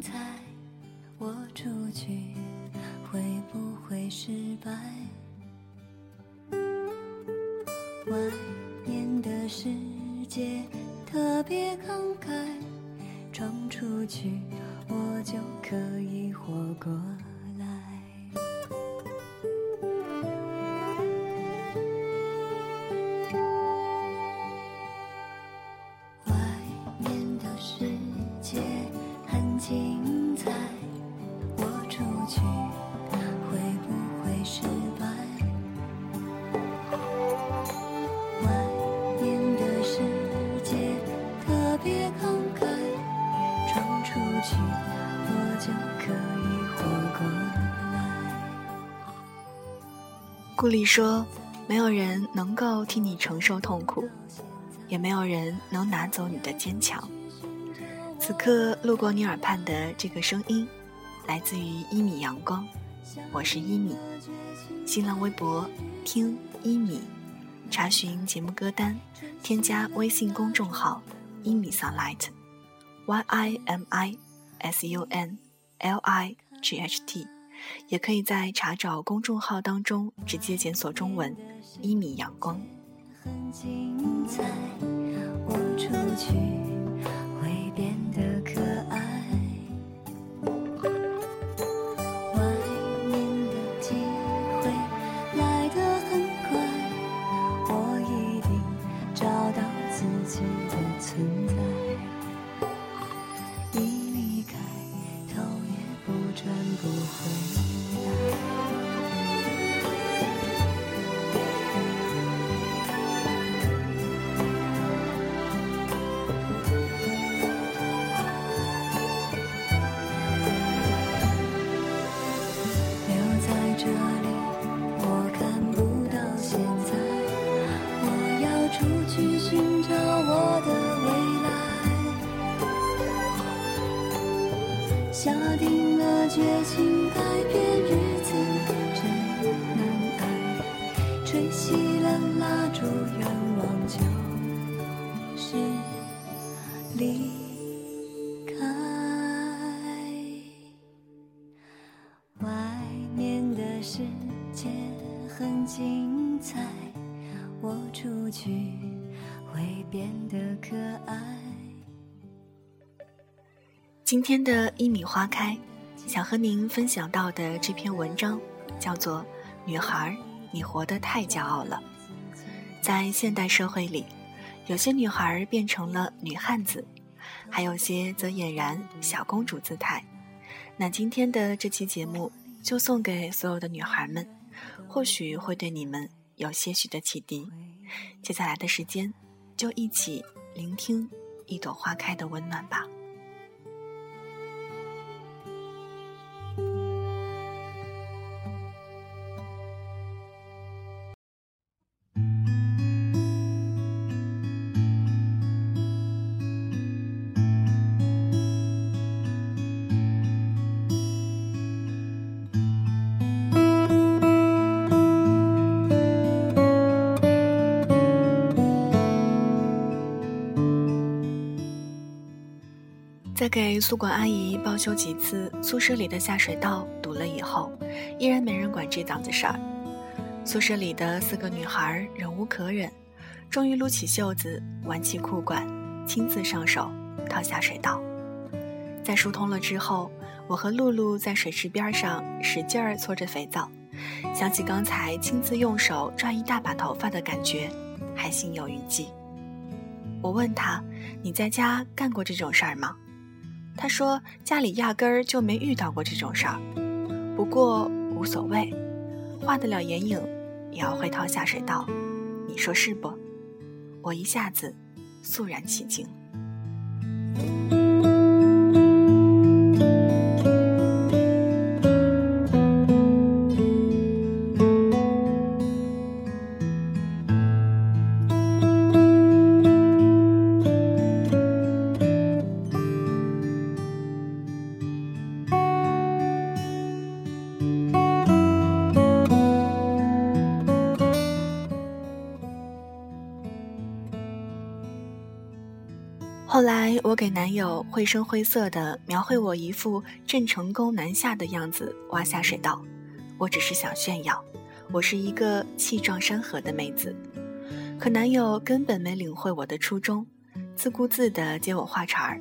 猜我出去会不会失败？外面的世界特别慷慨闯出去我就可以活过。顾里说：“没有人能够替你承受痛苦，也没有人能拿走你的坚强。”此刻路过你耳畔的这个声音，来自于一米阳光，我是一米。新浪微博听一米，查询节目歌单，添加微信公众号一米 sunlight，y i m i s u n l i g h t。也可以在查找公众号当中直接检索中文“一米阳光”。下定了决心今天的一米花开，想和您分享到的这篇文章叫做《女孩，你活得太骄傲了》。在现代社会里，有些女孩变成了女汉子，还有些则俨然小公主姿态。那今天的这期节目就送给所有的女孩们，或许会对你们有些许的启迪。接下来的时间，就一起聆听一朵花开的温暖吧。在给宿管阿姨报修几次宿舍里的下水道堵了以后，依然没人管这档子事儿。宿舍里的四个女孩忍无可忍，终于撸起袖子，挽起裤管，亲自上手掏下水道。在疏通了之后，我和露露在水池边上使劲儿搓着肥皂，想起刚才亲自用手抓一大把头发的感觉，还心有余悸。我问她：“你在家干过这种事儿吗？”他说：“家里压根儿就没遇到过这种事儿。”不过无所谓，画得了眼影，也要会掏下水道，你说是不？我一下子肃然起敬。后来，我给男友绘声绘色地描绘我一副郑成功南下的样子，挖下水道。我只是想炫耀，我是一个气壮山河的妹子。可男友根本没领会我的初衷，自顾自地接我话茬儿：“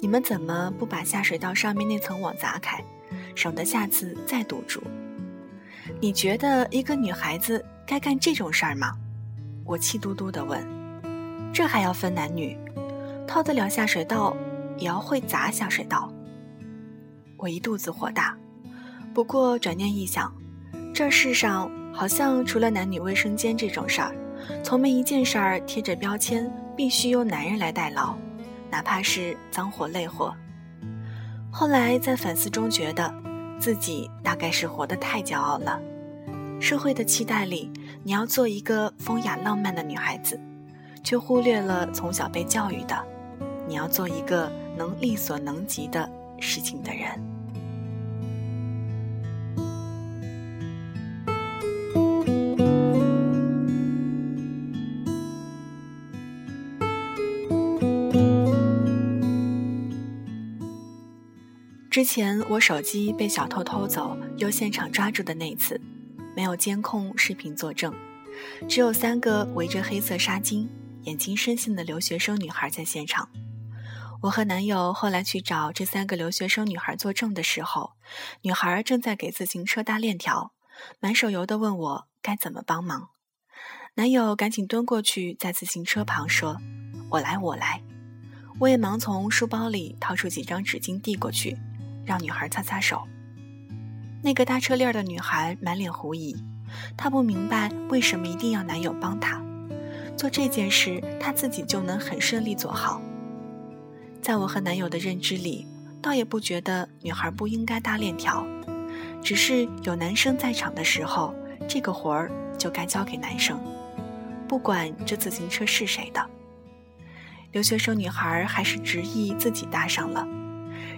你们怎么不把下水道上面那层网砸开，省得下次再堵住？”你觉得一个女孩子该干这种事儿吗？我气嘟嘟地问：“这还要分男女？”掏得了下水道，也要会砸下水道。我一肚子火大，不过转念一想，这世上好像除了男女卫生间这种事儿，从没一件事儿贴着标签必须由男人来代劳，哪怕是脏活累活。后来在反思中觉得，自己大概是活得太骄傲了。社会的期待里，你要做一个风雅浪漫的女孩子，却忽略了从小被教育的。你要做一个能力所能及的事情的人。之前我手机被小偷偷走又现场抓住的那次，没有监控视频作证，只有三个围着黑色纱巾、眼睛深陷的留学生女孩在现场。我和男友后来去找这三个留学生女孩作证的时候，女孩正在给自行车搭链条，满手油的问我该怎么帮忙。男友赶紧蹲过去，在自行车旁说：“我来，我来。”我也忙从书包里掏出几张纸巾递过去，让女孩擦擦手。那个搭车链的女孩满脸狐疑，她不明白为什么一定要男友帮她做这件事，她自己就能很顺利做好。在我和男友的认知里，倒也不觉得女孩不应该搭链条，只是有男生在场的时候，这个活儿就该交给男生，不管这自行车是谁的。留学生女孩还是执意自己搭上了，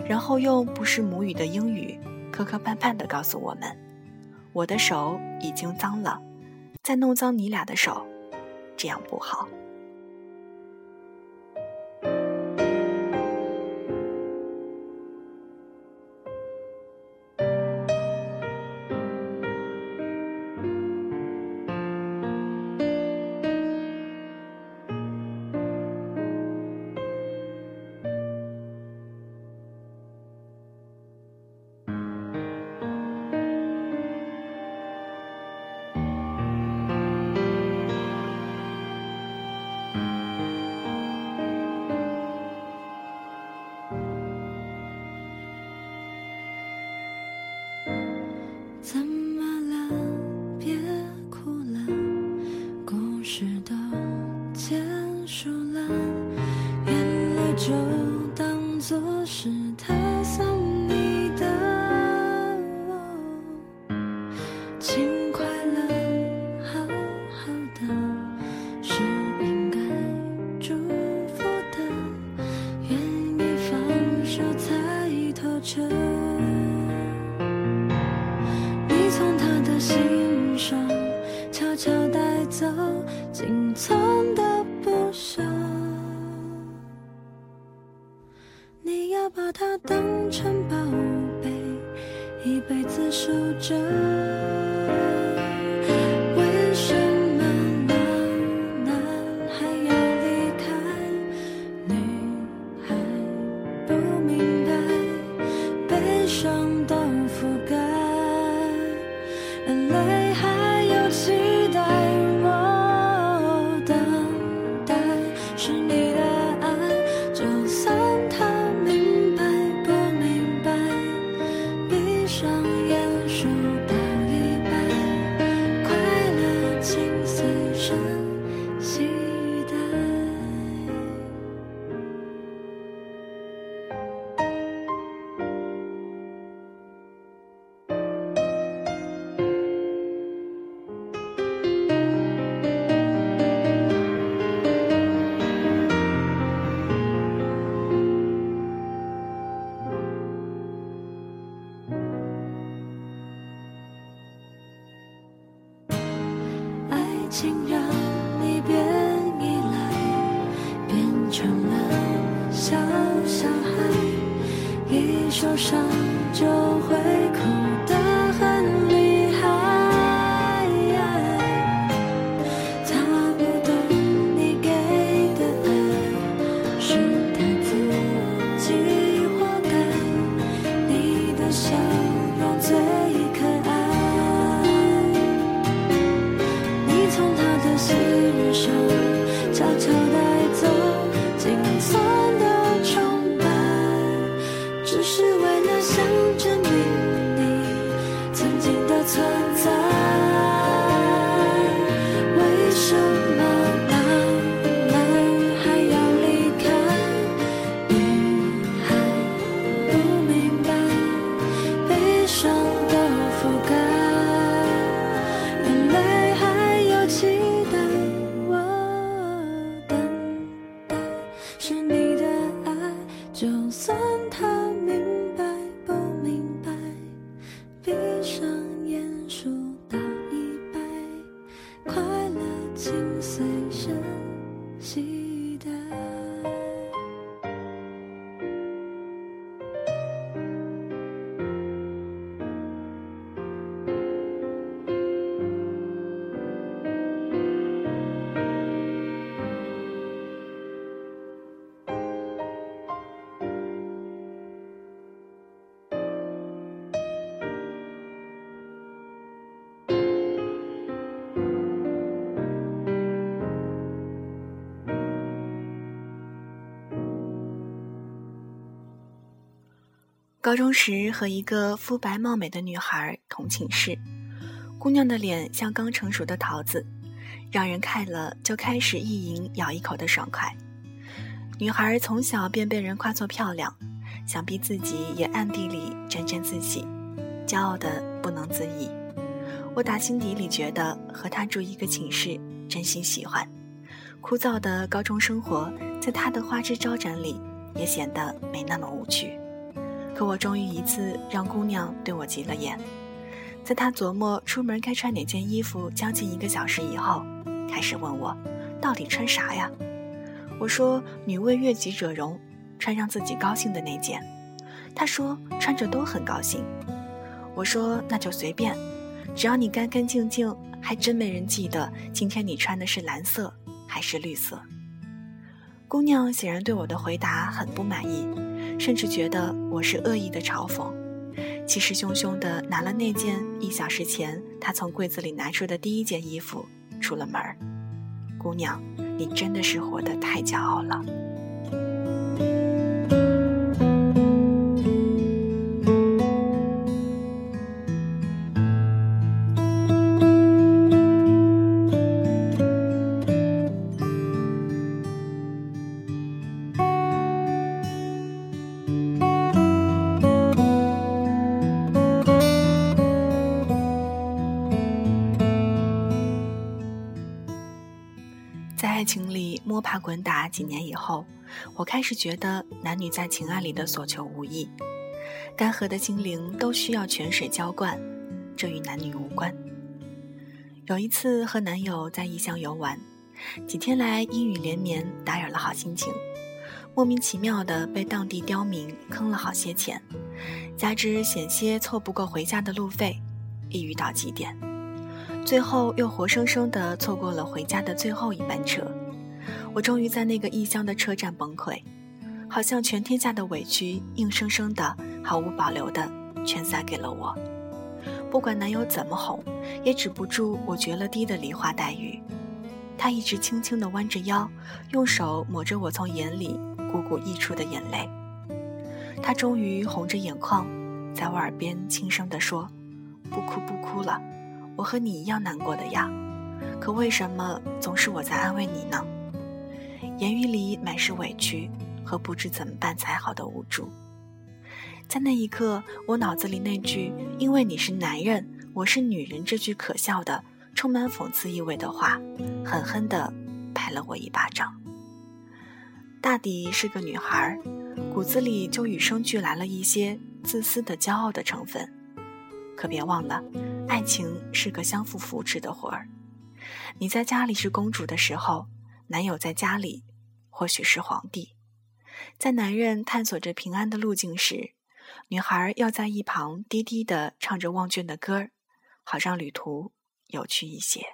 然后用不是母语的英语磕磕绊绊地告诉我们：“我的手已经脏了，再弄脏你俩的手，这样不好。”情受伤就会哭得很厉害。他不懂你给的爱，是他自己活该。你的笑容最可爱，你从他的心上悄悄带高中时和一个肤白貌美的女孩同寝室，姑娘的脸像刚成熟的桃子，让人看了就开始意淫咬一口的爽快。女孩从小便被人夸作漂亮，想必自己也暗地里沾沾自喜，骄傲的不能自已。我打心底里觉得和她住一个寝室，真心喜欢。枯燥的高中生活，在她的花枝招展里，也显得没那么无趣。可我终于一次让姑娘对我急了眼，在她琢磨出门该穿哪件衣服将近一个小时以后，开始问我，到底穿啥呀？我说女为悦己者容，穿让自己高兴的那件。她说穿着都很高兴。我说那就随便，只要你干干净净，还真没人记得今天你穿的是蓝色还是绿色。姑娘显然对我的回答很不满意。甚至觉得我是恶意的嘲讽，气势汹汹地拿了那件一小时前他从柜子里拿出的第一件衣服出了门儿。姑娘，你真的是活得太骄傲了。爬滚打几年以后，我开始觉得男女在情爱里的所求无异，干涸的心灵都需要泉水浇灌，这与男女无关。有一次和男友在异乡游玩，几天来阴雨连绵，打扰了好心情，莫名其妙的被当地刁民坑了好些钱，加之险些凑不够回家的路费，抑郁到极点。最后又活生生地错过了回家的最后一班车，我终于在那个异乡的车站崩溃，好像全天下的委屈硬生生的、毫无保留的全撒给了我。不管男友怎么哄，也止不住我绝了堤的梨花带雨。他一直轻轻地弯着腰，用手抹着我从眼里汩汩溢出的眼泪。他终于红着眼眶，在我耳边轻声地说：“不哭不哭了。”我和你一样难过的呀，可为什么总是我在安慰你呢？言语里满是委屈和不知怎么办才好的无助。在那一刻，我脑子里那句“因为你是男人，我是女人”这句可笑的、充满讽刺意味的话，狠狠地拍了我一巴掌。大抵是个女孩，骨子里就与生俱来了一些自私的、骄傲的成分。可别忘了。爱情是个相互扶持的活儿，你在家里是公主的时候，男友在家里或许是皇帝。在男人探索着平安的路径时，女孩要在一旁低低的唱着忘倦的歌儿，好让旅途有趣一些。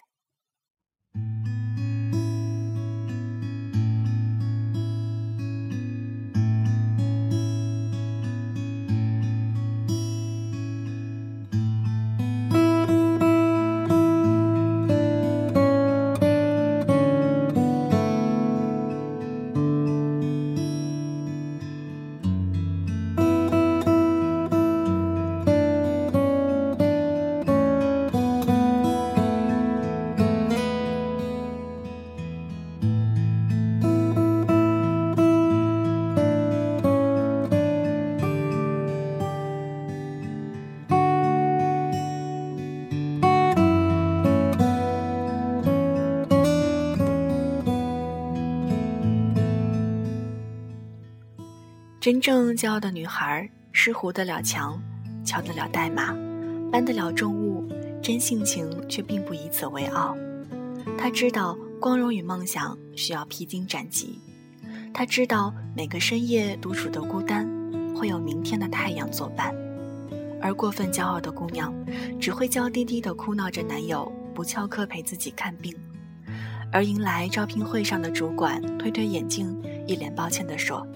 真正骄傲的女孩是糊得了墙，敲得了代码，搬得了重物，真性情却并不以此为傲。她知道光荣与梦想需要披荆斩棘，她知道每个深夜独处的孤单会有明天的太阳作伴。而过分骄傲的姑娘，只会娇滴滴地哭闹着男友不翘课陪自己看病，而迎来招聘会上的主管推推眼镜，一脸抱歉地说。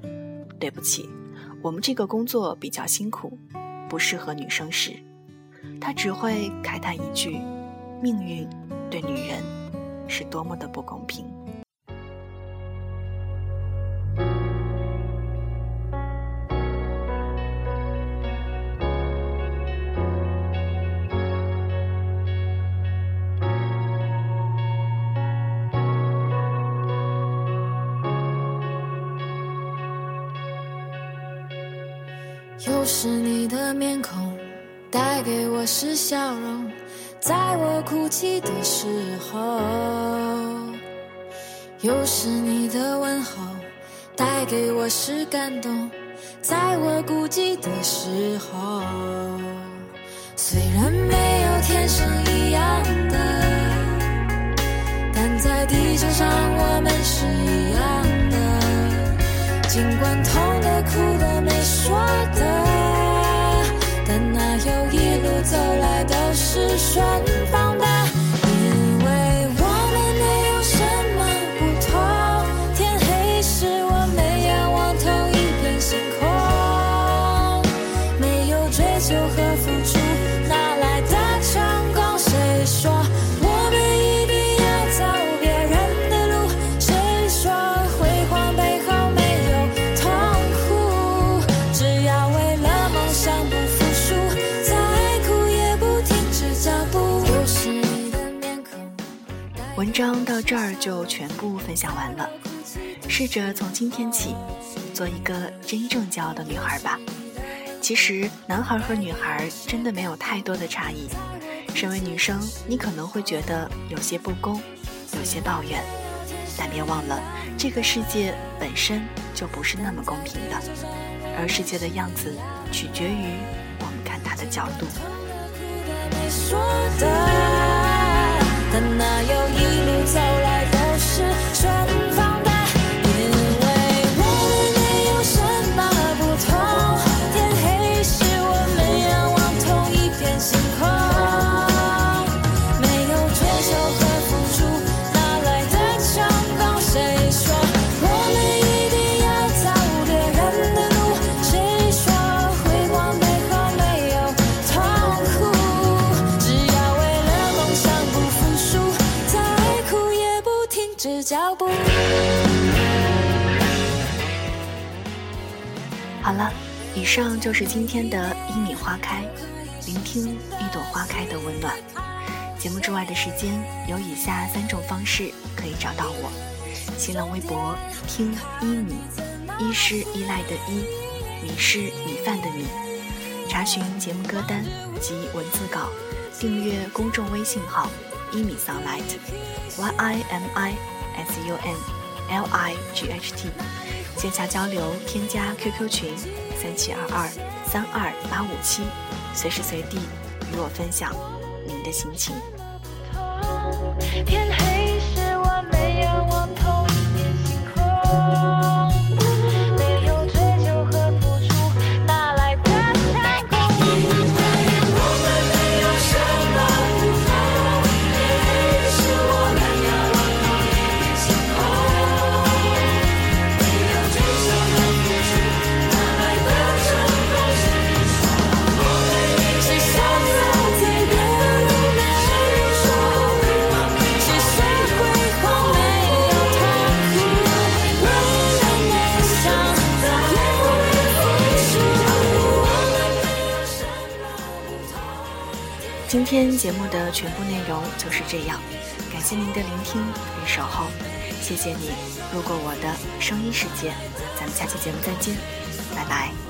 对不起，我们这个工作比较辛苦，不适合女生时，他只会慨叹一句：“命运对女人是多么的不公平。”笑容，在我哭泣的时候；又是你的问候，带给我是感动，在我孤寂的时候。虽然没文章到这儿就全部分享完了。试着从今天起，做一个真正骄傲的女孩吧。其实，男孩和女孩真的没有太多的差异。身为女生，你可能会觉得有些不公，有些抱怨，但别忘了，这个世界本身就不是那么公平的。而世界的样子，取决于我们看它的角度。但那又一路走来都是顺风。的上就是今天的一米花开，聆听一朵花开的温暖。节目之外的时间有以下三种方式可以找到我：新浪微博听一米，一是依赖的依，米是米饭的米。查询节目歌单及文字稿，订阅公众微信号一米 sunlight，y i m i s u n l i g h t。线下交流，添加 QQ 群三七二二三二八五七，随时随地与我分享您的心情。天黑时，我望同一星空。节目的全部内容就是这样。感谢您的聆听与守候谢谢你路过我的声音世界咱们下期节目再见拜拜。